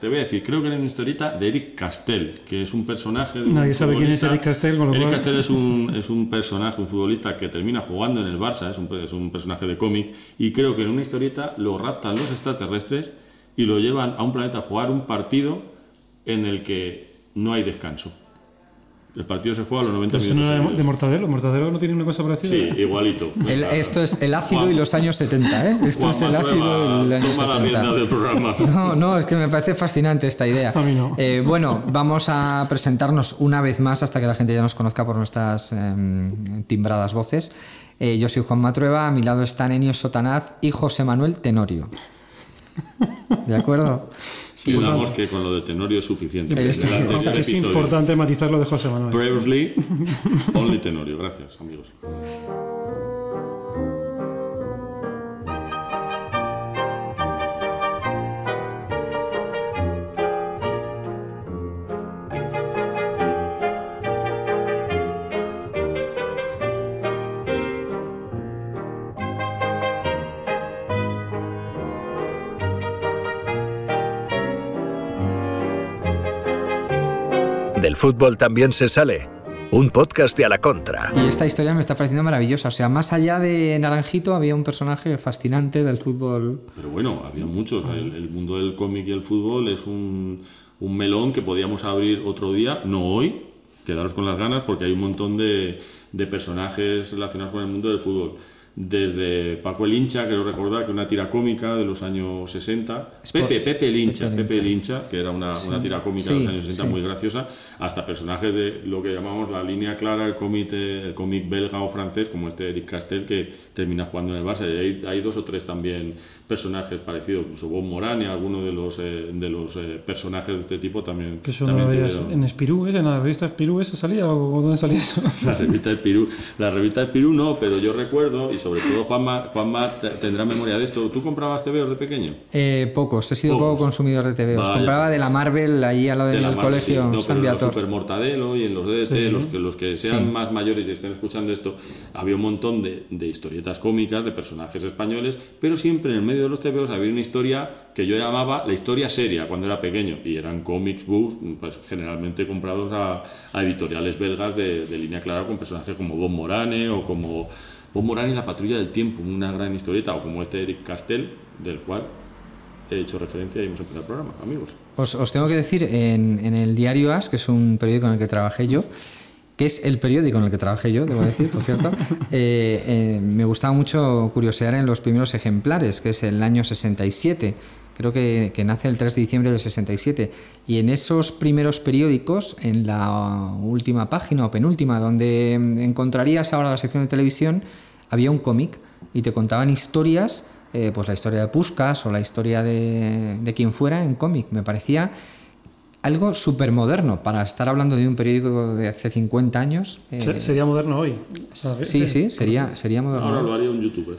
Te voy a decir, creo que era una historieta de Eric Castell, que es un personaje. De Nadie un sabe quién es. Eric Castell, con lo Eric cual- Castell es un, es un personaje, un futbolista que termina jugando en el Barça, es un, es un personaje de cómic, y creo que en una historieta lo raptan los extraterrestres y lo llevan a un planeta a jugar un partido en el que no hay descanso. El partido se juega a los 90 Pues Eso no minutos. era de, Mortadelo. ¿Mortadelo no tiene una cosa parecida? Sí, igualito. El- esto es el ácido y los años 70, ¿eh? Esto es el ácido y los años toma la 70. rienda del programa. No, no, es que me parece fascinante esta idea. A mí no. Eh, bueno, vamos a presentarnos una vez más hasta que la gente ya nos conozca por nuestras em, timbradas voces. Eh, yo soy Juan Matrueva, a mi lado están Enio Sotanaz y José Manuel Tenorio. ¿De acuerdo? Sí, digamos que con lo de Tenorio es suficiente. Del es importante matizar lo de José Manuel. Previously, only Tenorio. Gracias, amigos. Del fútbol también se sale. Un podcast de a la contra. Y esta historia me está pareciendo maravillosa. O sea, más allá de Naranjito había un personaje fascinante del fútbol. Pero bueno, había muchos. El, el mundo del cómic y el fútbol es un, un melón que podíamos abrir otro día, no hoy. Quedaros con las ganas porque hay un montón de, de personajes relacionados con el mundo del fútbol. Desde Paco el Hincha, quiero recordar que una tira cómica de los años 60. Es por- Pepe, Pepe el Hincha, Pepe el Pepe el Hincha, que era una, una tira cómica de los años 60 sí. muy graciosa, hasta personajes de lo que llamamos la línea clara, el cómic, el cómic belga o francés, como este Eric Castell, que termina jugando en el Barça. Y hay, hay dos o tres también personajes parecidos, incluso Bob Morán y alguno de los, eh, de los eh, personajes de este tipo también. Que eso también no lo veías tuvieron- en Espirú, ¿es? ¿En la revista Espirú esa salía o dónde salía eso? La revista Espirú, la revista Espirú no, pero yo recuerdo, y sobre todo Juanma, Juanma te- tendrá memoria de esto, ¿tú comprabas TVOs de pequeño? Eh, pocos, he sido Pocos. poco consumidor de TV. Os Vaya. compraba de la Marvel ahí a lo de del Marvel, colegio sí. No, San pero en los. Super Mortadelo y en los DDT, Sí. los, que, los que sean Sí. más mayores y estén escuchando esto, había un montón de, de historietas cómicas de personajes españoles, pero siempre en el medio de los TVOs había una historia que yo llamaba la historia seria cuando era pequeño y eran cómics books, pues generalmente comprados a, a editoriales belgas de, de línea clara con personajes como Bob Morane o como Bob Morane y la Patrulla del Tiempo, una gran historieta, o como este Eric Castell, del cual he hecho referencia y hemos empezado el programa, amigos. Os, os tengo que decir, en, en el diario As, que es un periódico en el que trabajé yo, que es el periódico en el que trabajé yo, debo decir, por cierto, eh, eh, me gustaba mucho curiosear en los primeros ejemplares, que es el año 67. Creo que, que nace el 3 de diciembre del 67. Y en esos primeros periódicos, en la última página o penúltima, donde encontrarías ahora la sección de televisión, había un cómic y te contaban historias, eh, pues la historia de Puskas o la historia de, de quien fuera en cómic. Me parecía algo súper moderno para estar hablando de un periódico de hace 50 años. eh, Se- Sería moderno hoy. sí, sí, sería, sería moderno. Ahora lo haría un youtuber.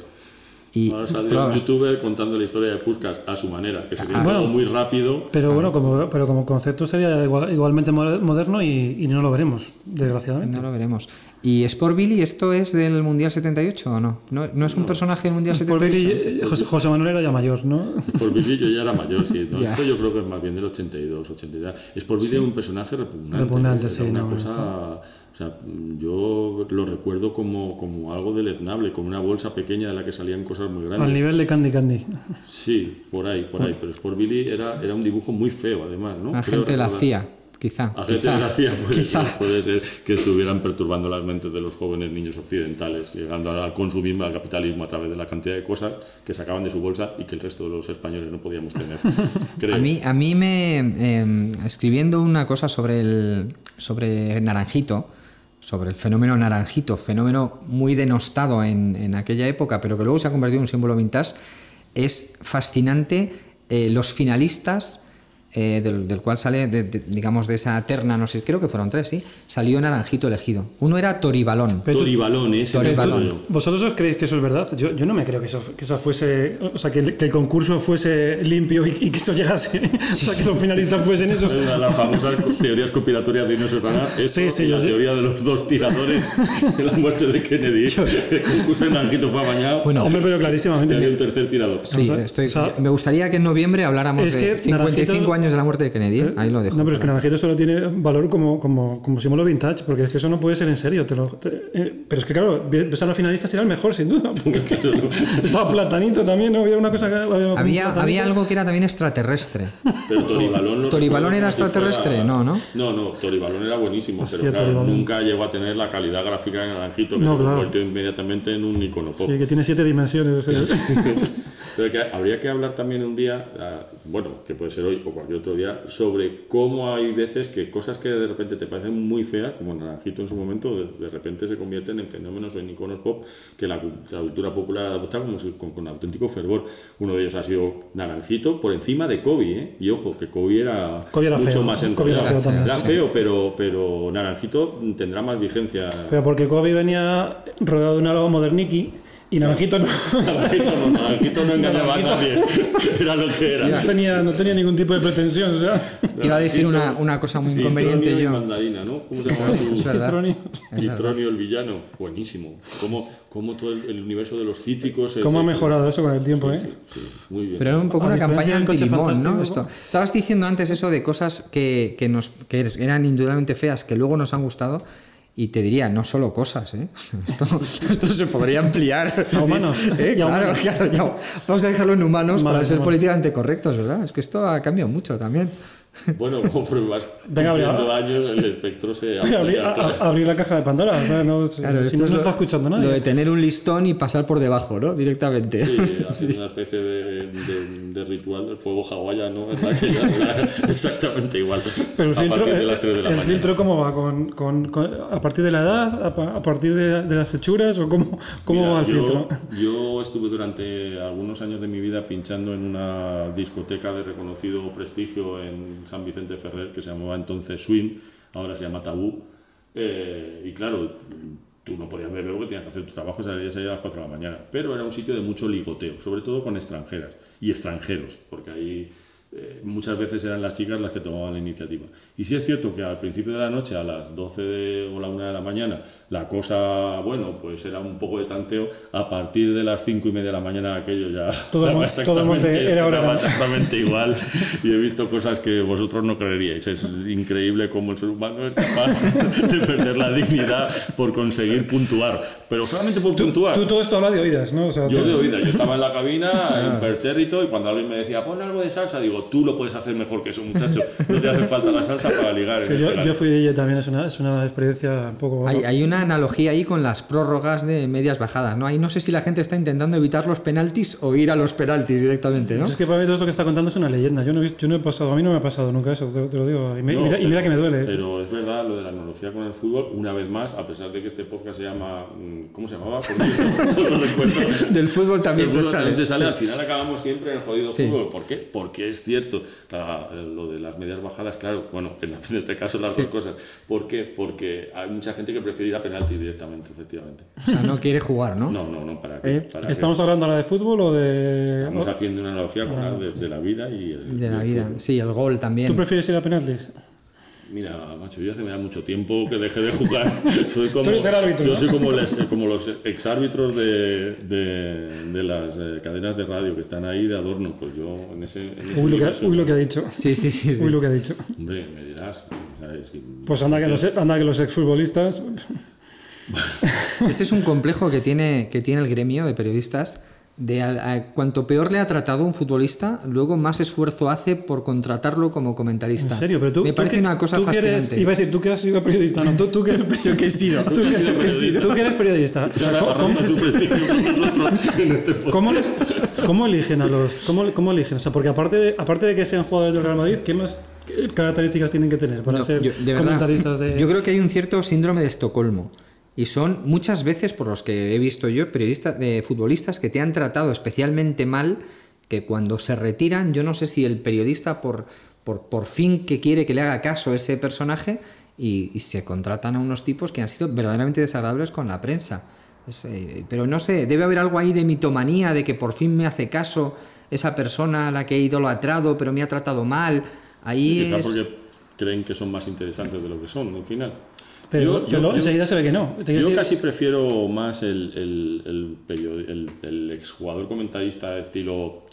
Y- Ahora saldría un youtuber contando la historia de Puskas a su manera, que sería Ah. Bueno. muy rápido. Pero bueno, como, pero como concepto sería igual- igualmente mo- moderno y, y no lo veremos, desgraciadamente. No lo veremos. ¿Y Sport Billy, esto es del Mundial 78 o no? ¿No, no es un personaje del Mundial Por 78? Billy, eh, José, José Manuel era ya mayor, ¿no? Por Billy yo ya era mayor, sí. ¿no? Esto yo creo que es más bien del 82, 83. Es por Billy un personaje repugnante. Repugnante, sí, Una no, cosa, sea, yo lo recuerdo como, como algo deleznable, con una bolsa pequeña de la que salían cosas muy grandes. Al nivel de Candy Candy. Sí, por ahí, por ahí. Pero Sport Billy era, era un dibujo muy feo, además, ¿no? La gente la hacía, quizá. Agente quizá, de la CIA puede quizá. ser, puede ser que estuvieran perturbando las mentes de los jóvenes niños occidentales, llegando al consumismo, al capitalismo a través de la cantidad de cosas que sacaban de su bolsa y que el resto de los españoles no podíamos tener. Creo. A mí, a mí me. eh, escribiendo una cosa sobre el. sobre Naranjito, sobre el fenómeno Naranjito, fenómeno muy denostado en, en aquella época, pero que luego se ha convertido en un símbolo vintage, es fascinante eh, los finalistas. Eh, del, del cual sale, de- de- digamos, de esa terna, no sé, creo que fueron tres, sí, salió Naranjito elegido. Uno era Toribalón. Pero Toribalón, ese Toribalón. ¿Vosotros os creéis que eso es verdad? Yo, yo no me creo que eso, que eso fuese. O sea, que el, que el concurso fuese limpio y, y que eso llegase. o sea, que los finalistas fuesen esos. Una de las famosas co- teorías conspiratorias de Inés Satanás es Sí, sí, la sé. teoría de los dos tiradores de la muerte de Kennedy. que expuso en Naranjito fue bañado Bueno, Hombre, pero y había clarísimamente. un tercer tirador. Sí, Vamos a- estoy, o sea, me gustaría que en noviembre habláramos es de que 55 Naranjito- años años de la muerte de Kennedy. ¿eh? Ahí lo dejo. No, pero es que Naranjito solo tiene valor como, como, como símbolo vintage, porque es que eso no puede ser en serio. Te lo, te- eh, pero es que, claro, ves a los finalistas era el mejor, sin duda. Estaba Platanito también, ¿no? Había una cosa que. Había, Había, algo que era también extraterrestre. Pero Toribalón no ¿Toribalón era extraterrestre? fuera- No, ¿no? No, no, Toribalón era buenísimo, Hostia, pero claro, nunca llegó a tener la calidad gráfica de Naranjito que No, se claro. convirtió inmediatamente en un icono pop. Sí, que tiene siete dimensiones. o sea, Pero que habría que hablar también un día, ah, bueno, que puede ser hoy o cualquier otro día, sobre cómo hay veces que cosas que de repente te parecen muy feas, como Naranjito en su momento, de, de repente se convierten en fenómenos o en iconos pop que la, la cultura popular adopta como si- con, con auténtico fervor. Uno de ellos ha sido Naranjito por encima de Kobe, ¿eh? Y ojo, que Kobe era, Kobe era mucho feo, más ¿no? Kobe era feo también, Era sí. feo, pero, pero Naranjito tendrá más vigencia. pero porque Kobe venía rodeado de un álbum moderniki y Naranjito no, Naranjito no, Naranjito no engañaba a nadie. Era lo que era. no tenía, no tenía ningún tipo de pretensión. O sea, Iba a decir una, una cosa muy inconveniente Citronio y yo. mandarina, ¿no? ¿Cómo se llama. Citronio. Citronio el villano, buenísimo. Cómo, cómo todo el, el universo de los cítricos. ¿Cómo ha mejorado eso con el tiempo, eh? Sí, muy bien. Pero era un poco A una campaña anti-limón, ¿no? Esto. Estabas diciendo antes eso de cosas que, que nos, que eran indudablemente feas, que luego nos han gustado. Y te diría, no solo cosas, ¿eh? Esto, esto se podría ampliar. A humanos. ¿Eh? Y a Claro, humanos. claro, ya. Vamos a dejarlo en humanos Vale, para ser humanos. políticamente correctos, ¿verdad? Es que esto ha cambiado mucho también. Bueno, conforme vas Venga, cumpliendo años, el espectro se Abrir, amplía. a- claro. a- abrir la caja de Pandora. o sea, no, si Claro, no esto no es lo- está escuchando nadie. Lo de tener un listón y pasar por debajo, ¿no? Directamente. Sí, hacer una especie de, de- de ritual del fuego hawaiano, ¿verdad? Que ya era exactamente igual. Pero el a filtro, partir de el- las 3 de la el mañana. filtro ¿cómo va? ¿Con, con- con- a partir de la edad? ¿A, a partir de, de las hechuras? ¿O cómo, cómo Mira, va el yo, filtro? Yo estuve durante algunos años de mi vida pinchando en una discoteca de reconocido prestigio en San Vicente Ferrer que se llamaba entonces Swing, ahora se llama Tabú. Eh, y claro, tú no podías beber porque tenías que hacer tu trabajo, salías ahí a las 4 de la mañana. Pero era un sitio de mucho ligoteo, sobre todo con extranjeras y extranjeros, porque ahí eh, muchas veces eran las chicas las que tomaban la iniciativa. Y sí es cierto que al principio de la noche, a las 12 de- o la 1 de la mañana, la cosa, bueno, pues era un poco de tanteo. A partir de las 5 y media de la mañana, aquello ya Todo daba mon- todo exactamente- era de- exactamente igual. Y he visto cosas que vosotros no creeríais. Es increíble cómo el ser humano es capaz de perder la dignidad por conseguir puntuar. Pero solamente por puntuar. Tú todo esto hablas de oídas, ¿no? O sea, Yo tú- de oída, yo estaba en la cabina, impertérrito, y cuando alguien me decía, pon algo de salsa, digo, tú lo puedes hacer mejor que eso, muchacho. No te hace falta la salsa para ligar. Sí, este yo, caso". yo fui DJ también, es una, es una experiencia un poco... Hay, hay una analogía ahí con las prórrogas de medias bajadas, ¿no? Ahí no sé si la gente está intentando evitar los penaltis o ir a los penaltis directamente, ¿no? Es que para mí todo esto que está contando es una leyenda. Yo no he, visto, yo no he pasado, a mí no me ha pasado nunca eso, te, te lo digo. Y, me- No, mira, y mira que me duele. Pero es verdad lo de la analogía con el fútbol, una vez más, a pesar de que este podcast se llama. mm, ¿Cómo se llamaba? No lo recuerdo. Del fútbol también Del se fútbol sale. también se sale, al final acabamos siempre en el jodido Sí. fútbol. ¿Por qué? Porque es cierto, la- lo de las medias bajadas, claro, bueno, en, en este caso las dos cosas. ¿Por qué? Porque hay mucha gente que prefiere ir a penalti directamente, efectivamente. O sea, no quiere jugar, ¿no? No, no, no, ¿para qué? ¿Eh? ¿Para qué? ¿Estamos hablando ahora de fútbol o de...? Estamos haciendo una analogía con la de, de la vida y el, De la el vida. fútbol. Sí, el gol también. ¿Tú prefieres ir a penaltis? Mira, macho, yo hace ya mucho tiempo que dejé de jugar. Soy como, Tú eres el árbitro, yo ¿no? soy como, les- como los exárbitros de, de, de las eh, cadenas de radio que están ahí de adorno. Pues yo en ese. En ese Uy lo, que, uy, lo que ha dicho. Sí, sí, sí. sí. Uy, lo que ha dicho. Hombre, me dirás. ¿sabes? Que- Pues anda que los, anda que los exfutbolistas... Este es un complejo que tiene, que tiene el gremio de periodistas. De a- a cuanto peor le ha tratado un futbolista, luego más esfuerzo hace por contratarlo como comentarista. En serio, pero tú... Me tú parece que- una cosa tú que eres- fascinante. iba a decir, tú que has sido periodista, no, tú, tú que eres Yo que he sido. Tú que, tú tú eres periodista. ¿cómo, este cómo les- cómo eligen a los cómo, cómo eligen? O sea, porque aparte de, aparte de que sean jugadores del Real Madrid, ¿qué más qué características tienen que tener para No, ser yo- de verdad, comentaristas de Yo creo que hay un cierto síndrome de Estocolmo. Y son muchas veces, por los que he visto yo, periodistas de futbolistas que te han tratado especialmente mal, que cuando se retiran, yo no sé si el periodista por, por, por fin que quiere que le haga caso a ese personaje y, y se contratan a unos tipos que han sido verdaderamente desagradables con la prensa. Es, eh, pero no sé, debe haber algo ahí de mitomanía, de que por fin me hace caso esa persona a la que he idolatrado, pero me ha tratado mal. Ahí es... porque creen que son más interesantes de lo que son al final. Pero, Yo- yo- yo- enseguida se ve que no. Te Yo decir- casi prefiero más el, el, el, el, exjugador comentarista estilo,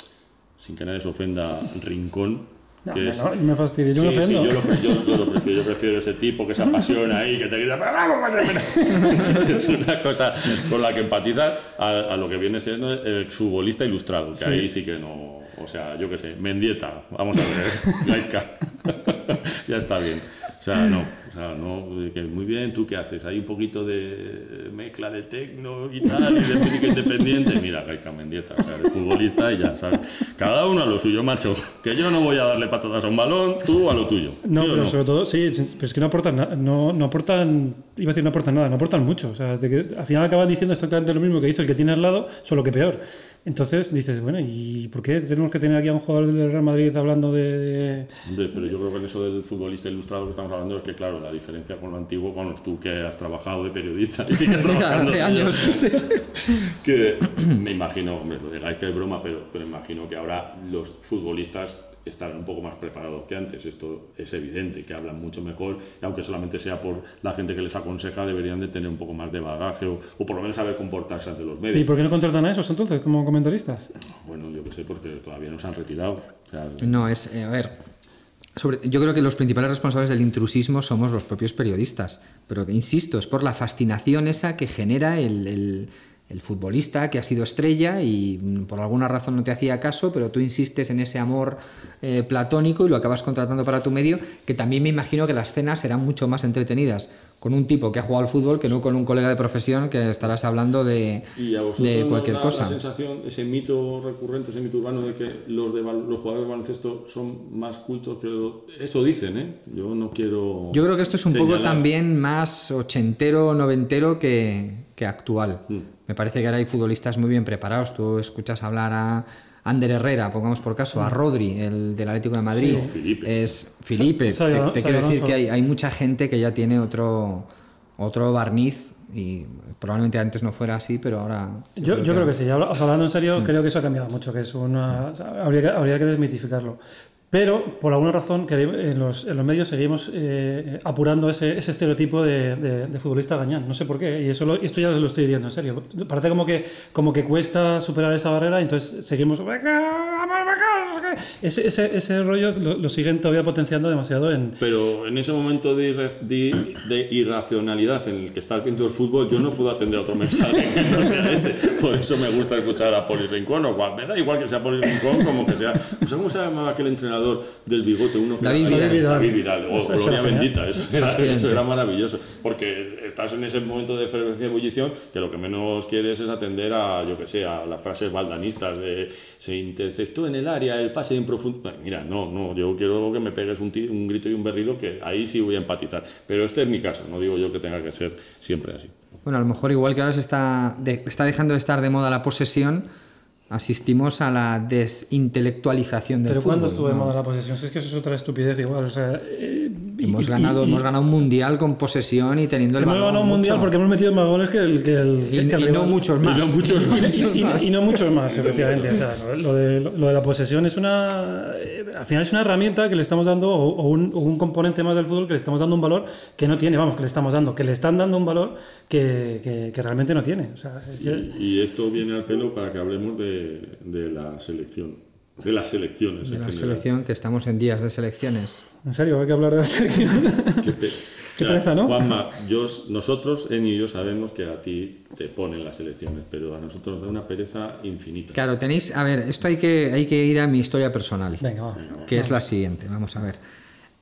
sin que nadie se ofenda, Rincón, No, que no, es- no, me fastidia, yo me Sí, sí, ofendo. yo, lo, yo- yo lo prefiero, yo prefiero ese tipo que se apasiona ahí, que te grita, "Pero vamos, más es una cosa con la que empatizas a, a lo que viene siendo el futbolista ilustrado, que ahí sí que no, o sea, yo qué sé, Mendieta, vamos a ver, Gaizka, ya está bien. O sea, no, o sea, no, que muy bien, ¿tú qué haces? Hay un poquito de mezcla de tecno y tal, y de música independiente. Mira, Gaizka Mendieta, o sea, eres futbolista y ya, ¿sabes? Cada uno a lo suyo, macho. Que yo no voy a darle patadas a un balón, tú a lo tuyo. No, ¿Sí o pero sobre todo, sí, pero es que no aportan, no, no aportan, iba a decir no aportan nada, no aportan mucho. O sea, de que al final acaban diciendo exactamente lo mismo que dice el que tiene al lado, solo que peor. Entonces dices, bueno, ¿y por qué tenemos que tener aquí a un jugador del Real Madrid hablando de... de- Hombre, pero yo creo que en eso del futbolista ilustrado que estamos hablando es que, claro, la diferencia con lo antiguo, bueno, tú que has trabajado de periodista y sigues trabajando. Hace años. sí. que me imagino, hombre, lo de Gaizka es broma, pero, pero imagino que ahora los futbolistas estarán un poco más preparados que antes. Esto es evidente, que hablan mucho mejor, y aunque solamente sea por la gente que les aconseja, deberían de tener un poco más de bagaje o, o por lo menos saber comportarse ante los ¿Y medios. por qué no contratan a esos entonces como comentaristas? Bueno, yo qué sé, porque todavía no se han retirado. O sea, No, es, eh, a ver, sobre- yo creo que los principales responsables del intrusismo somos los propios periodistas, pero insisto, es por la fascinación esa que genera el, el- el futbolista que ha sido estrella y mm, por alguna razón no te hacía caso, pero tú insistes en ese amor eh, platónico y lo acabas contratando para tu medio, que también me imagino que las cenas serán mucho más entretenidas con un tipo que ha jugado al fútbol que no con un colega de profesión que estarás hablando de, Y a de cualquier da cosa. la sensación, ese mito recurrente, ese mito urbano de que los, de, los jugadores de baloncesto son más cultos que los... Eso dicen, ¿eh? Yo no quiero... Yo creo que esto es un poco también más ochentero, noventero que, que actual. Mm. Me parece que ahora hay futbolistas muy bien preparados. Tú escuchas hablar a Ander Herrera, pongamos por caso, a Rodri, el del Atlético de Madrid. Sí, Felipe. Es Felipe. Sa- te, quiero decir que hay, hay mucha gente que ya tiene otro, otro barniz y probablemente antes no fuera así, pero ahora... Yo, yo creo que sí, habla- o sea, hablando en serio, creo que eso ha cambiado mucho, que es una, o sea, habría, que, habría que desmitificarlo. Pero, por alguna razón, en los, en los medios seguimos eh, apurando ese, ese estereotipo de, de- de futbolista gañán. No sé por qué, y eso lo- esto ya lo estoy diciendo en serio. Parece como que, como que cuesta superar esa barrera, entonces seguimos... Ese, ese, ese rollo lo, lo siguen todavía potenciando demasiado en... Pero en ese momento de, de- de irracionalidad en el que viendo el fútbol, yo no puedo atender otro mensaje que no sea ese. Por eso me gusta escuchar a Poli Rincón, o me da igual que sea Poli Rincón, como que sea. Cómo se llamaba aquel entrenador del bigote, uno que David era- Vidal. David Vidal, o Eso- eso Gloria genial. Bendita, eso era, eso era maravilloso. Porque estás en ese momento de efervescencia y ebullición que lo que menos quieres es atender a, yo que sé, a las frases baldanistas de se interceptó en el área, el pase en profundo. Mira, no, no, yo quiero que me pegues un, ti- un grito y un berrido que ahí sí voy a empatizar. Pero este es mi caso, no digo yo que tenga que ser siempre así. Bueno, a lo mejor igual que ahora se está, de- está dejando de estar de moda la posesión, asistimos a la desintelectualización del Pero fútbol. ¿cuándo estuvo de ¿no? moda la posesión? Si es que eso es otra estupidez igual. O sea, eh, Hemos y- ganado, y- hemos ganado un mundial con posesión y teniendo el Hemos balón ganado un mundial mucho. porque hemos metido más goles que el que el y, que el y no muchos más. no muchos Y- muchos y, más. y no muchos más, efectivamente. O sea, lo, de, lo de la posesión es una. eh, Al final es una herramienta que le estamos dando, o, o un, o un componente más del fútbol que le estamos dando un valor que no tiene, vamos, que le estamos dando, que le están dando un valor que, que, que realmente no tiene. O sea, Y esto viene al pelo para que hablemos de, de la selección, de las selecciones de en la general. selección, que estamos en días de selecciones. en serio, hay que hablar de la selección. Qué, pe- Qué pereza, ¿no? Juanma, yo, nosotros, Eni y yo, sabemos que a ti te ponen las elecciones, pero a nosotros nos da una pereza infinita. Claro, tenéis, a ver, esto hay que, hay que ir a mi historia personal, Venga, va. que es la siguiente, vamos a ver.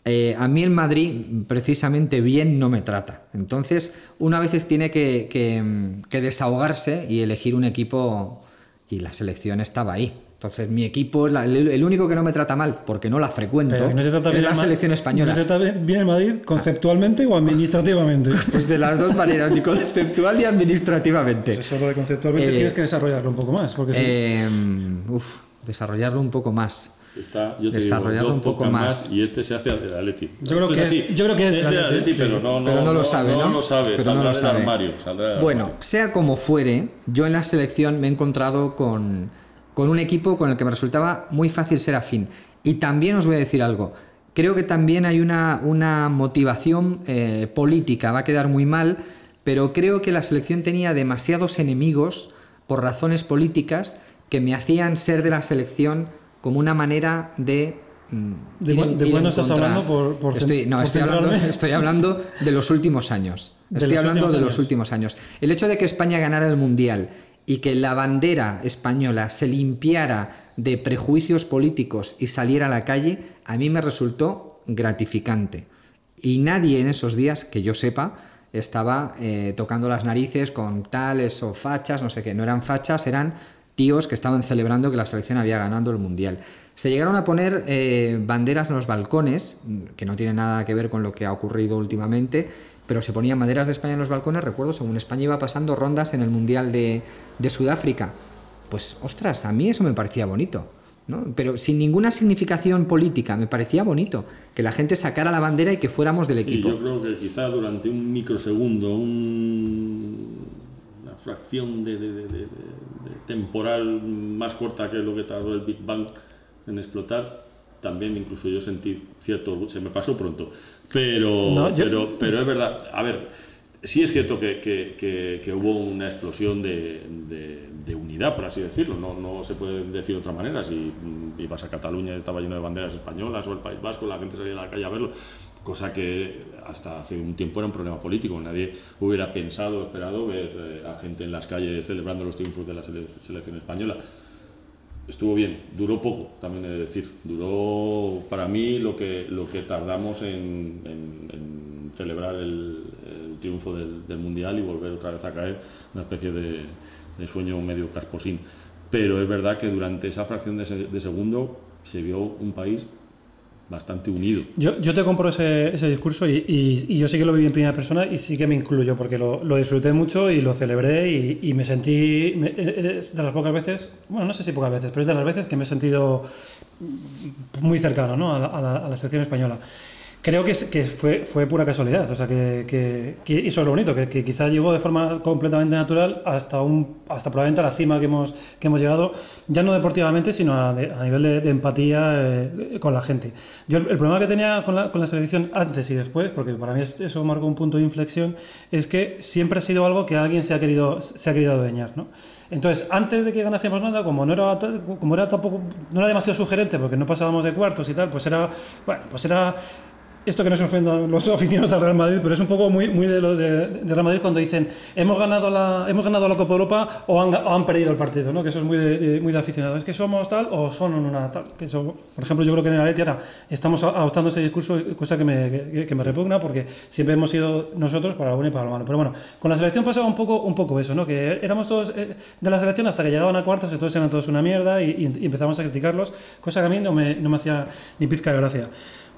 Eh, a mí el Madrid precisamente bien no me trata. Entonces, una veces tiene que, que- que desahogarse y elegir un equipo y la selección estaba ahí. Entonces, mi equipo es la- el, el único que no me trata mal, porque no la frecuento, no es la selección española. ¿No te trata bien el Madrid conceptualmente o administrativamente? Pues de las dos maneras, ni conceptual ni administrativamente. Pues eso lo de conceptualmente Eh, tienes que desarrollarlo un poco más. Porque si- Eh, uf, desarrollarlo un poco más. Está, yo te Desarrollarlo digo, dos un poco más. y este se hace del Atleti. Yo creo que es- yo creo que es es del del Atleti, Atleti, sí. pero no, no, pero no lo sabe, ¿no? No lo sabe, Pero saldrá no lo del sabe. armario. saldrá del Bueno, armario. sea como fuere, yo en la selección me he encontrado con, con un equipo con el que me resultaba muy fácil ser afín. Y también os voy a decir algo. Creo que también hay una, una motivación eh, política, va a quedar muy mal, pero creo que la selección tenía demasiados enemigos por razones políticas que me hacían ser de la selección como una manera de mm, ¿De ir de cuándo estás contra- hablando por- por estoy, no, por estoy hablando, centrarme? estoy hablando de los últimos años. Estoy hablando de los años. últimos años. El hecho de que España ganara el Mundial y que la bandera española se limpiara de prejuicios políticos y saliera a la calle, a mí me resultó gratificante. Y nadie en esos días, que yo sepa, estaba eh, tocando las narices con tales o fachas, no sé qué. No eran fachas, eran tíos que estaban celebrando que la selección había ganado el Mundial. Se llegaron a poner eh, banderas en los balcones, que no tiene nada que ver con lo que ha ocurrido últimamente, pero se ponían banderas de España en los balcones, recuerdo, según España iba pasando rondas en el Mundial de, de Sudáfrica. Pues, ostras, a mí eso me parecía bonito. ¿no? Pero sin ninguna significación política, me parecía bonito que la gente sacara la bandera y que fuéramos del Sí, equipo. yo creo que quizá durante un microsegundo, un- una fracción de, de- de- de- de- de temporal más corta que lo que tardó el Big Bang en explotar, también incluso yo sentí cierto orgullo, se me pasó pronto, pero, No, yo- pero, pero es verdad, a ver, sí es cierto que, que- que- que hubo una explosión de, de- de unidad, por así decirlo, no, no se puede decir de otra manera, si ibas a Cataluña estaba lleno de banderas españolas o el País Vasco, la gente salía a la calle a verlo, cosa que hasta hace un tiempo era un problema político, nadie hubiera pensado, esperado ver eh, a gente en las calles celebrando los triunfos de la sele- selección española estuvo bien, duró poco, también he de decir. Duró para mí lo que, lo que tardamos en, celebrar el, triunfo del, Mundial y volver otra vez a caer, una especie de, sueño medio casposín. Pero es verdad que durante esa fracción de segundo se vio un país bastante unido. Yo, yo te compro ese, ese discurso y, y- y yo sí que lo viví en primera persona y sí que me incluyo porque lo, lo disfruté mucho y lo celebré y, y me sentí, me- es de las pocas veces, bueno, no sé si pocas veces, pero es de las veces que me he sentido muy cercano ¿no? a, la, a la- a la selección española. Creo que, que fue, fue pura casualidad, o sea, que, que, que- eso es lo bonito, que, que quizá llegó de forma completamente natural hasta, un, hasta probablemente a la cima que hemos, que hemos llegado, ya no deportivamente, sino a, a nivel de, de empatía eh, con la gente. Yo el, el problema que tenía con la, con la selección antes y después, porque para mí es- eso marcó un punto de inflexión, es que siempre ha sido algo que alguien se ha querido, se ha querido adueñar, ¿no? Entonces, antes de que ganásemos nada, como no era, como era tampoco, no era demasiado sugerente, porque no pasábamos de cuartos y tal, pues era, bueno, pues era esto que no se ofendan los aficionados al Real Madrid, pero es un poco muy, muy de los de, de Real Madrid cuando dicen hemos ganado la, hemos ganado la Copa Europa o han, o han perdido el partido, ¿no? que eso es muy de, de- muy de aficionados. Es que somos tal o son una tal. Que eso, por ejemplo, yo creo que en el Atleti ahora estamos adoptando ese discurso, cosa que me, que, que me repugna porque siempre hemos sido nosotros para lo bueno y para lo malo. Pero bueno, con la selección pasaba un poco, un poco eso, ¿no? que éramos todos eh, de la selección hasta que llegaban a cuartos y todos eran todos una mierda y- y empezamos a criticarlos, cosa que a mí no me, no me hacía ni pizca de gracia.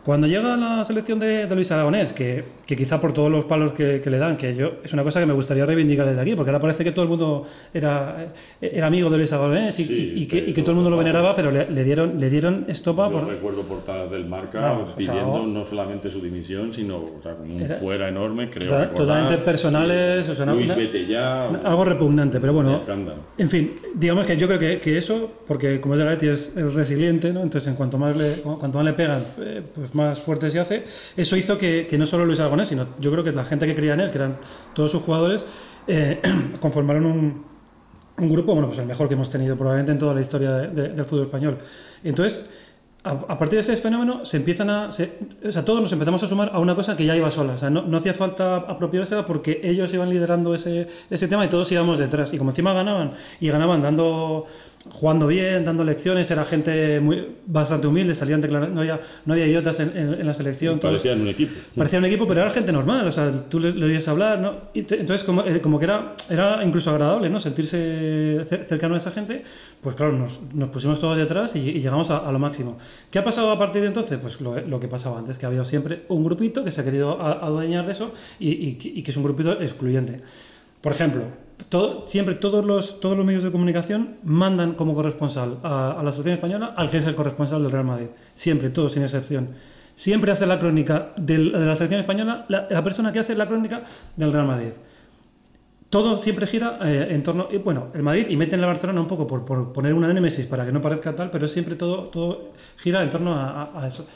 Cuando llega la selección de, de Luis Aragonés, que, que quizá por todos los palos que, que le dan, que yo es una cosa que me gustaría reivindicar desde aquí, porque ahora parece que todo el mundo era, era amigo de Luis Aragonés y, Sí, y- y que, y que todo el mundo lo veneraba, pero le, le dieron, le dieron estopa Yo por... recuerdo portadas del Marca Vamos, o sea, pidiendo o- no solamente su dimisión, sino o sea, un Era- fuera enorme, creo. Total- totalmente personales, o sea, Luis, ya. Algo repugnante, pero bueno. En fin, digamos que yo creo que, que eso, porque como es de la Leti es, es resiliente, ¿no? entonces en cuanto más le, cuanto más le pegan, eh, pues más fuerte se hace. Eso hizo que, que no solo Luis Aragonés, sino yo creo que la gente que creía en él, que eran todos sus jugadores, eh, conformaron un, un grupo, bueno, pues el mejor que hemos tenido probablemente en toda la historia de- de- del fútbol español. Entonces, a, a partir de ese fenómeno, se empiezan a. se- o sea, todos nos empezamos a sumar a una cosa que ya iba sola. O sea, no, no hacía falta apropiársela porque ellos iban liderando ese, ese tema y todos íbamos detrás. Y como encima ganaban, y ganaban dando jugando bien, dando lecciones, era gente muy, bastante humilde, salían declarando, no había, no había idiotas en, en- en la selección. Parecían un equipo. Parecía un equipo, pero era gente normal, o sea, tú le, le oías hablar, ¿no? Y te- entonces, como, eh, como que era, era incluso agradable, ¿no? Sentirse cer- cercano a esa gente, pues claro, nos, nos pusimos todos detrás y, y llegamos a, a lo máximo. ¿Qué ha pasado a partir de entonces? Pues lo, lo que pasaba antes, que había siempre un grupito que se ha querido adueñar de eso y, y y que es un grupito excluyente. Por ejemplo, siempre todos los, todos los medios de comunicación mandan como corresponsal a, la selección española al que es el corresponsal del Real Madrid. Siempre, todos sin excepción. Siempre hace la crónica del- de la selección española la, persona que hace la crónica del Real Madrid. Todo siempre gira eh, en torno, y, bueno, el Madrid y meten la Barcelona un poco por, por poner una némesis para que no parezca tal, pero siempre todo, todo gira en torno a eso.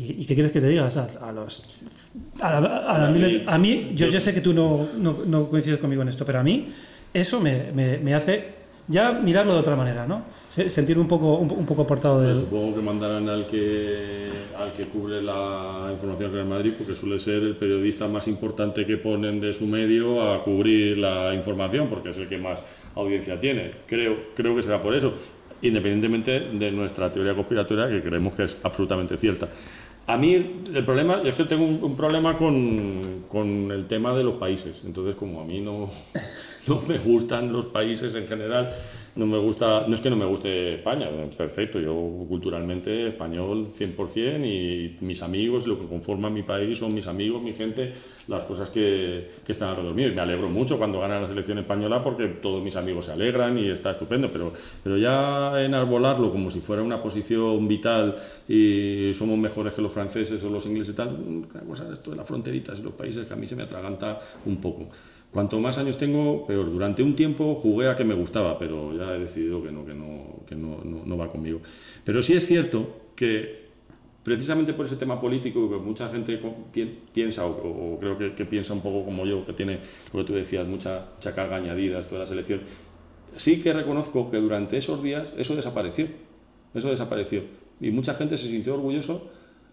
¿Y, y qué quieres que te diga? O sea, a los a, la- a las miles- a mí, yo, yo sé que tú no, no, no coincides conmigo en esto, pero a mí eso me, me, me hace ya mirarlo de otra manera, ¿no? Se- Sentir un poco, un, un poco apartado Pero del... supongo que mandarán al que, al que cubre la información Real Madrid, porque suele ser el periodista más importante que ponen de su medio a cubrir la información, porque es el que más audiencia tiene. Creo, creo que será por eso, independientemente de nuestra teoría conspiratoria, que creemos que es absolutamente cierta. A mí el problema es que tengo un, problema con, con el tema de los países. Entonces, como a mí no, no me gustan los países en general, no me gusta, no es que no me guste España, perfecto, yo culturalmente español 100% y mis amigos, lo que conforma mi país son mis amigos, mi gente, las cosas que, que están alrededor mío. Y me alegro mucho cuando gana la selección española porque todos mis amigos se alegran y está estupendo, pero, pero ya enarbolarlo como si fuera una posición vital y somos mejores que los franceses o los ingleses y tal, una cosa esto de las fronteritas y los países que a mí se me atraganta un poco. Cuanto más años tengo, peor. Durante un tiempo jugué a que me gustaba, pero ya he decidido que no, que no, que no, no, va conmigo. Pero sí es cierto que precisamente por ese tema político que mucha gente piensa, o, creo que, piensa un poco como yo, que tiene, que tú decías, mucha, mucha carga añadida esto de la selección, sí que reconozco que durante esos días eso desapareció. Eso desapareció. Y mucha gente se sintió orgulloso,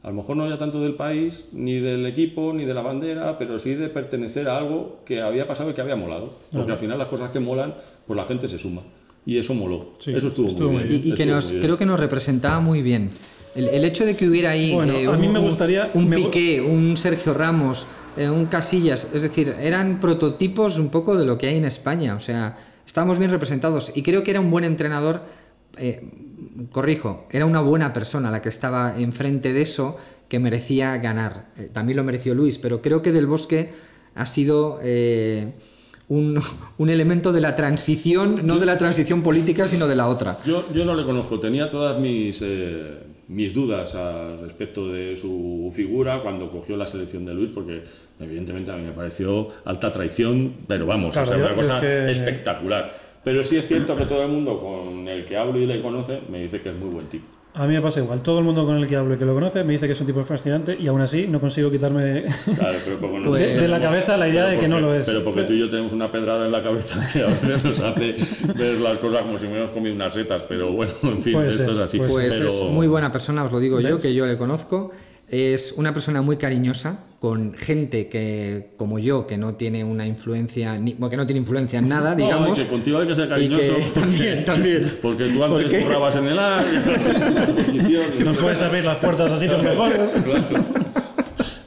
a lo mejor no ya tanto del país, ni del equipo, ni de la bandera, pero sí de pertenecer a algo que había pasado y que había molado. Porque al final las cosas que molan, pues la gente se suma. Y eso moló. Sí, eso estuvo, estuvo muy bien. Y, y que nos, creo que nos representaba muy bien. El, el hecho de que hubiera ahí Bueno, eh, a un, mí me gustaría- un me gu- Piqué, un Sergio Ramos, eh, un Casillas, es decir, eran prototipos un poco de lo que hay en España. O sea, estábamos bien representados y creo que era un buen entrenador. eh, corrijo, era una buena persona la que estaba enfrente de eso que merecía ganar. Eh, también lo mereció Luis, pero creo que Del Bosque ha sido eh, un, un elemento de la transición, no de la transición política, sino de la otra. Yo, yo no le conozco, tenía todas mis, eh, mis dudas al respecto de su figura cuando cogió la selección de Luis, porque evidentemente a mí me pareció alta traición, pero vamos, Claro, o sea, yo- una es cosa que- espectacular. Pero sí es cierto que todo el mundo con el que hablo y le conoce me dice que es muy buen tipo. A mí me pasa igual. Todo el mundo con el que hablo y que lo conoce me dice que es un tipo fascinante y aún así no consigo quitarme Claro, pero como no- Pues- de la cabeza la idea pero de que no porque- lo es. Pero porque tú y yo tenemos una pedrada en la cabeza que a veces nos hace ver las cosas como si hubiéramos comido unas setas, pero bueno, en fin, Puede esto ser, es así. Pues Pero- es muy buena persona, os lo digo yo, ¿Ves? que yo le conozco. Es una persona muy cariñosa, con gente que, como yo, que no tiene una influencia, ni, bueno, que no tiene influencia en nada, No, digamos. y que contigo hay que ser cariñoso. que- porque- también, también. Porque tú antes Porque- currabas en el y Nos puedes abrir las puertas a sitios mejores.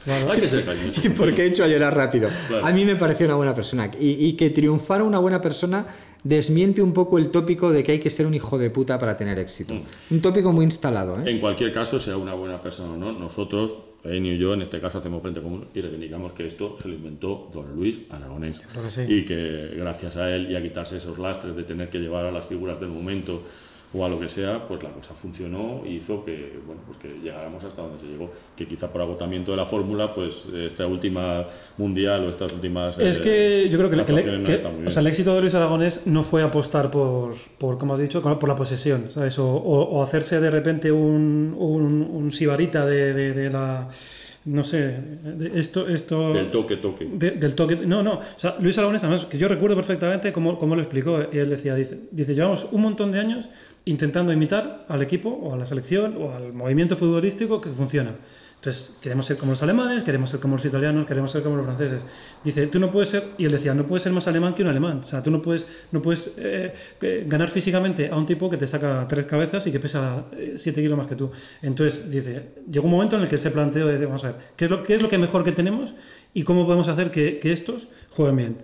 Claro. Hay que ser cariñoso. ¿Y por qué he hecho a llorar rápido? Claro. A mí me pareció una buena persona. Y, y que triunfara una buena persona desmiente un poco el tópico de que hay que ser un hijo de puta para tener éxito. Mm. Un tópico muy instalado, ¿eh? En cualquier caso, sea una buena persona o no, nosotros, Enio y yo, en este caso, hacemos frente común y reivindicamos que esto se lo inventó don Luis Aragonés. Sí. Y que gracias a él y a quitarse esos lastres de tener que llevar a las figuras del momento o a lo que sea, pues la cosa funcionó y hizo que, bueno, pues que llegáramos hasta donde se llegó. Que quizá por agotamiento de la fórmula, pues esta última mundial o estas últimas. Es eh, que yo creo que, que- no que- o sea, el éxito de Luis Aragonés no fue apostar por, por como has dicho, por la posesión, ¿sabes? O, o- o hacerse de repente un, un, un sibarita de, de- de la. No sé, de esto. esto Del toque, toque. de- del toque. No, no. O sea, Luis Aragonés, además, que yo recuerdo perfectamente cómo, cómo lo explicó. Y él decía: dice, dice, llevamos un montón de años intentando imitar al equipo, o a la selección, o al movimiento futbolístico que funciona. Entonces, queremos ser como los alemanes, queremos ser como los italianos, queremos ser como los franceses. Dice, tú no puedes ser, y él decía, no puedes ser más alemán que un alemán. O sea, tú no puedes, no puedes eh, eh, ganar físicamente a un tipo que te saca tres cabezas y que pesa 7 kilos más que tú. Entonces, dice, llegó un momento en el que se planteó, de, vamos a ver, ¿qué es lo, qué es lo que mejor que tenemos y cómo podemos hacer que, que estos jueguen bien?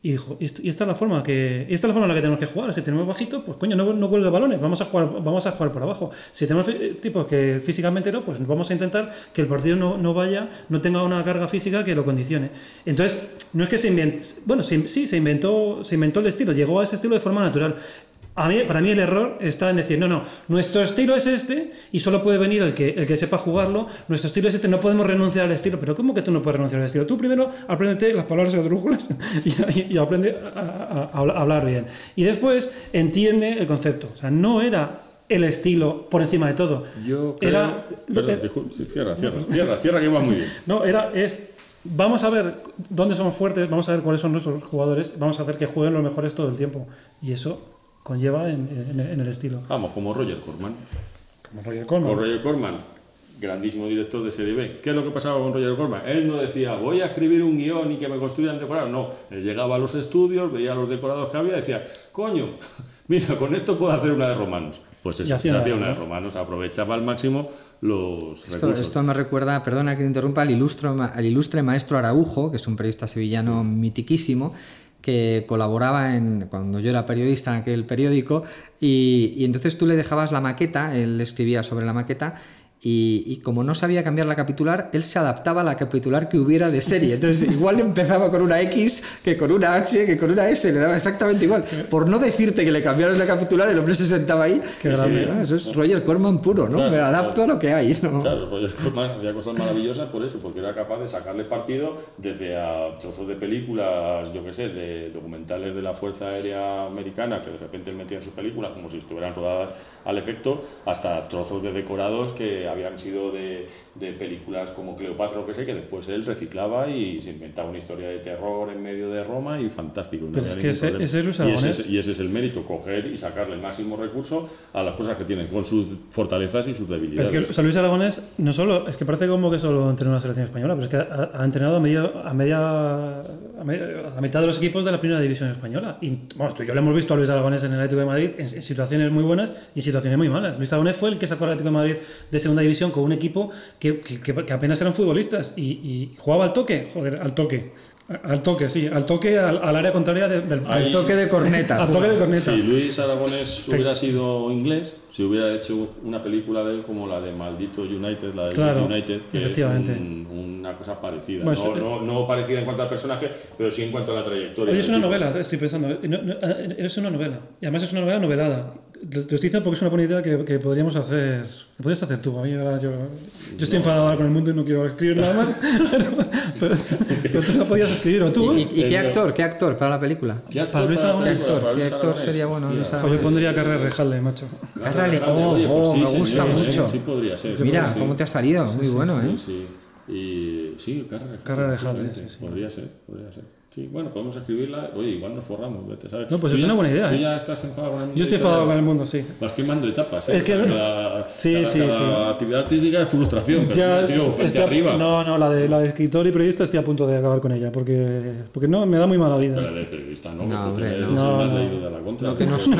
Y dijo, y esta es la forma que esta es la forma en la que tenemos que jugar. Si tenemos bajito, pues coño, no, no cuelgue balones, vamos a jugar, vamos a jugar por abajo. Si tenemos eh, tipos que físicamente no, pues vamos a intentar que el partido no, no vaya, no tenga una carga física que lo condicione. Entonces, no es que se inventó, bueno, sí, sí, se inventó, se inventó el estilo, llegó a ese estilo de forma natural. A mí, para mí el error está en decir, no, no, nuestro estilo es este y solo puede venir el que, el que sepa jugarlo, nuestro estilo es este, no podemos renunciar al estilo, pero ¿cómo que tú no puedes renunciar al estilo? Tú primero apréndete las palabras esdrújulas y, y, y aprende a, a- a hablar bien. Y después entiende el concepto. O sea, no era el estilo por encima de todo. Yo creo. Era, Perdón, cierra, cierra, cierra, cierra, que va muy bien. no, era, es, vamos a ver dónde somos fuertes, vamos a ver cuáles son nuestros jugadores, vamos a hacer que jueguen los mejores todo el tiempo. Y eso conlleva en, en- en el estilo. Vamos, como Roger Corman. Como Roger Corman. Con Roger Corman, grandísimo director de Serie B. ¿Qué es lo que pasaba con Roger Corman? Él no decía, voy a escribir un guion y que me construyan decorados. No, él llegaba a los estudios, veía los decorados que había y decía, coño, mira, con esto puedo hacer una de romanos. Pues eso, hacía se hacía una, de ¿no? romanos, aprovechaba al máximo los Esto, recursos. esto me recuerda, perdona que te interrumpa, al, ilustro, al ilustre maestro Araujo, que es un periodista sevillano mitiquísimo, que colaboraba en, cuando yo era periodista en aquel periódico, y, y entonces tú le dejabas la maqueta, él escribía sobre la maqueta, y, y como no sabía cambiar la capitular, él se adaptaba a la capitular que hubiera de serie. Entonces, igual empezaba con una X que con una H, que con una S, le daba exactamente igual. Por no decirte que le cambiaras la capitular, el hombre se sentaba ahí. Qué grande. Ah, eso es Roger Corman puro, ¿no? Claro, Me adapto claro. a lo que hay. ¿no? Claro, Roger Corman hacía cosas maravillosas por eso, porque era capaz de sacarle partido desde a trozos de películas, yo qué sé, de documentales de la Fuerza Aérea Americana, que de repente él metía en sus películas como si estuvieran rodadas al efecto, hasta trozos de decorados que habían sido de, de películas como Cleopatra o que sé, que después él reciclaba y se inventaba una historia de terror en medio de Roma y fantástico. no Pero es que ese- ese es Luis y, ese Aragonés. es, y ese es el mérito, coger y sacarle el máximo recurso a las cosas que tienen, con sus fortalezas y sus Pero debilidades. es que o sea, Luis Aragonés no solo, es que parece como que solo entrenó una selección española, pero es que ha, ha entrenado a media, a media, a media- a la mitad de los equipos de la primera división española. Y bueno, tú y yo le hemos visto a Luis Aragonés en el Atlético de Madrid en, en situaciones muy buenas y en situaciones muy malas. Luis Aragonés fue el que sacó al Atlético de Madrid de segunda división con un equipo que, que- apenas eran futbolistas y, y jugaba al toque, joder, al toque. Al toque, sí, al toque, al, al área contraria de- del, toque de corneta. al toque de corneta. Si Luis Aragonés hubiera sido inglés, si hubiera hecho una película de él como la de Maldito United, la de Claro, United, que efectivamente. es un- una cosa parecida. Bueno, no, no, no parecida en cuanto al personaje, pero sí en cuanto a la trayectoria. Oye, es una tipo. novela, estoy pensando. eh, no- no, eh, es una novela. Y además es una novela novelada. Te te estoy diciendo porque es una buena idea que, que podríamos hacer. Que podrías hacer tú. A mí ahora yo, yo estoy enfadado ahora con el mundo y no quiero escribir nada más. pero, pero, pero tú la podías escribir o tú. ¿Y, y qué actor? ¿Qué actor para la película? ¿Qué actor Para Luis Aragonés? ¿Qué actor? ¿Qué actor sería bueno. Luis yo pondría Carrer Rejalde, macho. Oye, oh, pues oh, sí, me señor, gusta mucho. Sí, podría ser. Mira, sí. cómo te ha salido. Muy bueno, ¿eh? Sí, sí. Y sí, Carrera de Carrera de efectivamente. Jalde, sí, sí. Podría ser, podría ser. Sí, bueno, podemos escribirla. Oye, igual nos forramos, vete, ¿sabes? No, pues es ya- una buena idea, Tú ¿eh? ya estás enfadado con el mundo Yo estoy enfadado con el mundo, sí. Vas quemando etapas, ¿eh? Es que- cada, Sí, cada- sí, cada sí. actividad artística es frustración. Pero, Ya tío, a- arriba. No, no, la de, la de escritor y periodista estoy a punto de acabar con ella. Porque, porque no, me da muy mala vida. Pero la de periodista, ¿no? No, hombre, no. No, no. leído de la contra. Lo que nos, lo,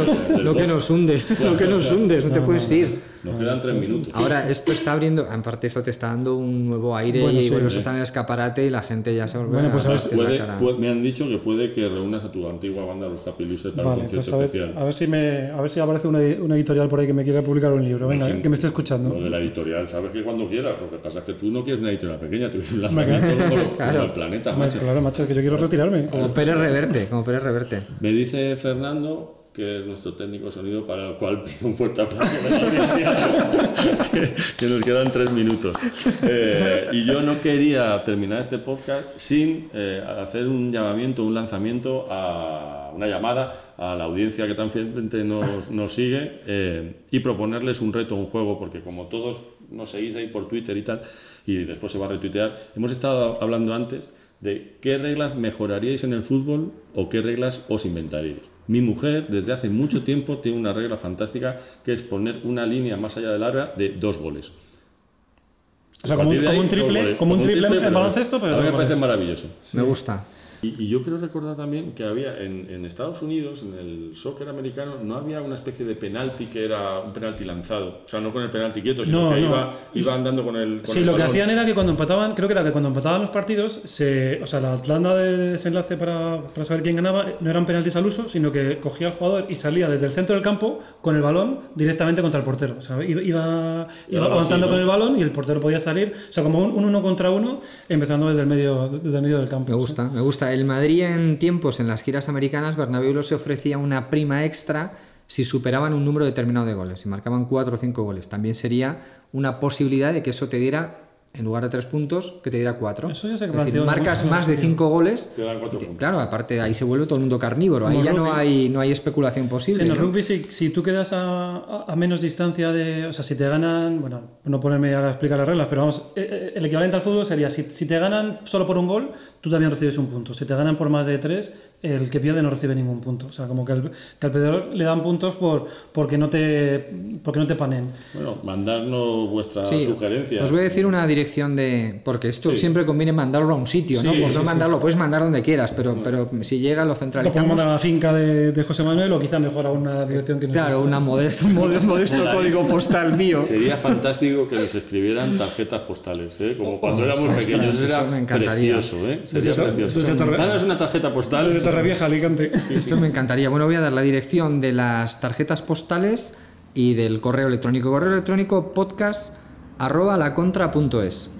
que hundes, lo que nos hundes, no te puedes ir. Nos quedan tres minutos. Ahora, esto está abriendo, aparte esto te está dando un nuevo aire Bueno, y a estar en el escaparate y la gente ya se vuelve Bueno, pues a ver la Puede- cara. Me han dicho que puede que reúnas a tu antigua banda, los Happy Losers, para Vale, un concierto pues a ver, especial. a ver si me, a ver si aparece una, una editorial por ahí que me quiera publicar un libro. Venga, que me esté escuchando. Lo de la editorial, sabes que cuando quieras. Lo que pasa es que tú no quieres una editorial pequeña, tú quieres un lanzamiento como el planeta, macho. Claro, macho, es que yo quiero retirarme. Como Pérez Reverte, como Pérez Reverte. Me dice Fernando, que es nuestro técnico sonido, para el cual pido un fuerte aplauso. que, que nos quedan tres minutos. Eh, y yo no quería terminar este podcast sin eh, hacer un llamamiento, un lanzamiento, a una llamada a la audiencia que tan fielmente nos, nos sigue eh, y proponerles un reto, un juego, porque como todos nos seguís ahí por Twitter y tal, y después se va a retuitear, hemos estado hablando antes de qué reglas mejoraríais en el fútbol o qué reglas os inventaríais. Mi mujer desde hace mucho tiempo tiene una regla fantástica que es poner una línea más allá del área de dos goles. O sea, como un, como triple, goles. como un triple en pero- baloncesto, pero A mí me parece maravilloso. Me gusta. Y, y yo quiero recordar también que había en, en Estados Unidos, en el soccer americano, no había una especie de penalti que era un penalti lanzado. O sea, no con el penalti quieto, sino No, que no. Iba, iba andando con el. Con Sí, el lo que hacían era que cuando empataban, creo que era que cuando empataban los partidos, se, o sea, la tanda de desenlace para, para saber quién ganaba no eran penaltis al uso, sino que cogía al jugador y salía desde el centro del campo con el balón directamente contra el portero. O sea, iba, iba, iba avanzando así, ¿no? con el balón y el portero podía salir, o sea, como un, un uno contra uno, empezando desde el medio, desde el medio del campo. Me gusta, me gusta. El Madrid en tiempos, en las giras americanas, Bernabéu se ofrecía una prima extra si superaban un número determinado de goles, si marcaban cuatro o cinco goles. También sería una posibilidad de que eso te diera en lugar de tres puntos, que te diera cuatro. Eso ya se es decir, marcas más de cinco goles. Te dan cuatro te- puntos. Claro, aparte ahí se vuelve todo el mundo carnívoro. Ahí Como ya no rugby. hay, no hay especulación Sí, posible. en el ¿no? rugby, si, si tú quedas a, a- menos distancia de. O sea, si te ganan. Bueno, no ponerme a explicar las reglas, pero vamos, eh, eh, el equivalente al fútbol sería: si, si te ganan solo por un gol, tú también recibes un punto. Si te ganan por más de tres, el que pierde no recibe ningún punto. O sea, como que al, que al perdedor le dan puntos por, porque, no te, porque no te panen. Bueno, mandarnos vuestras Sí, sugerencias. Os voy a decir una dirección de. Porque esto Sí. siempre conviene mandarlo a un sitio, ¿no? Sí, Por sí, no sí, mandarlo, puedes mandar donde quieras, pero, pero si llega lo Lo podemos centralizamos. mandar a la finca de, de José Manuel o quizá mejor a una dirección que no Claro, una modesto, un modesto, modesto código postal mío. Sería fantástico que nos escribieran tarjetas postales, ¿eh? como cuando éramos ostras, pequeños. eso Era me encantaría. precioso, ¿eh? Sería Desde- precioso. Danos una tarjeta postal. Desde Torrevieja, Alicante. Esto me encantaría. Bueno, voy a dar la dirección de las tarjetas postales y del correo electrónico. Correo electrónico podcast arroba lacontra.es.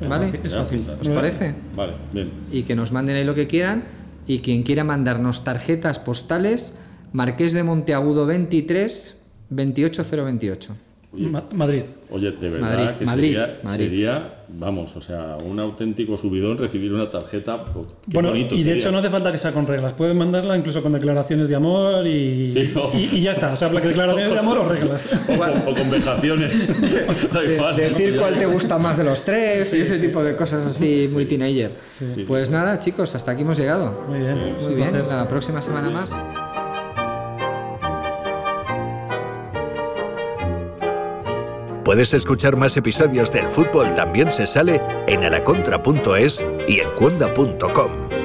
Es ¿Vale? fácil, es fácil. ¿Os parece? Vale, bien. Y que nos manden ahí lo que quieran. Y quien quiera mandarnos tarjetas postales, Marqués de Monteagudo 23 28028. Ma- Madrid. Oye, de verdad Madrid, que Madrid, sería, Madrid. sería, vamos, o sea, un auténtico subidón recibir una tarjeta. pues, qué bueno, bonito y de sería. hecho no hace falta que sea con reglas. Pueden mandarla incluso con declaraciones de amor y, Sí, o- y, y ya está. O sea, declaraciones de amor o reglas. O, o con vejaciones. igual. Decir ¿no? cuál te gusta más de los tres y ese tipo de cosas así muy teenager. Sí. Pues nada, chicos, hasta aquí hemos llegado. Muy bien. Muy bien, placer. la próxima semana más. Puedes escuchar más episodios del fútbol también se sale en alacontra.es y en cuonda.com.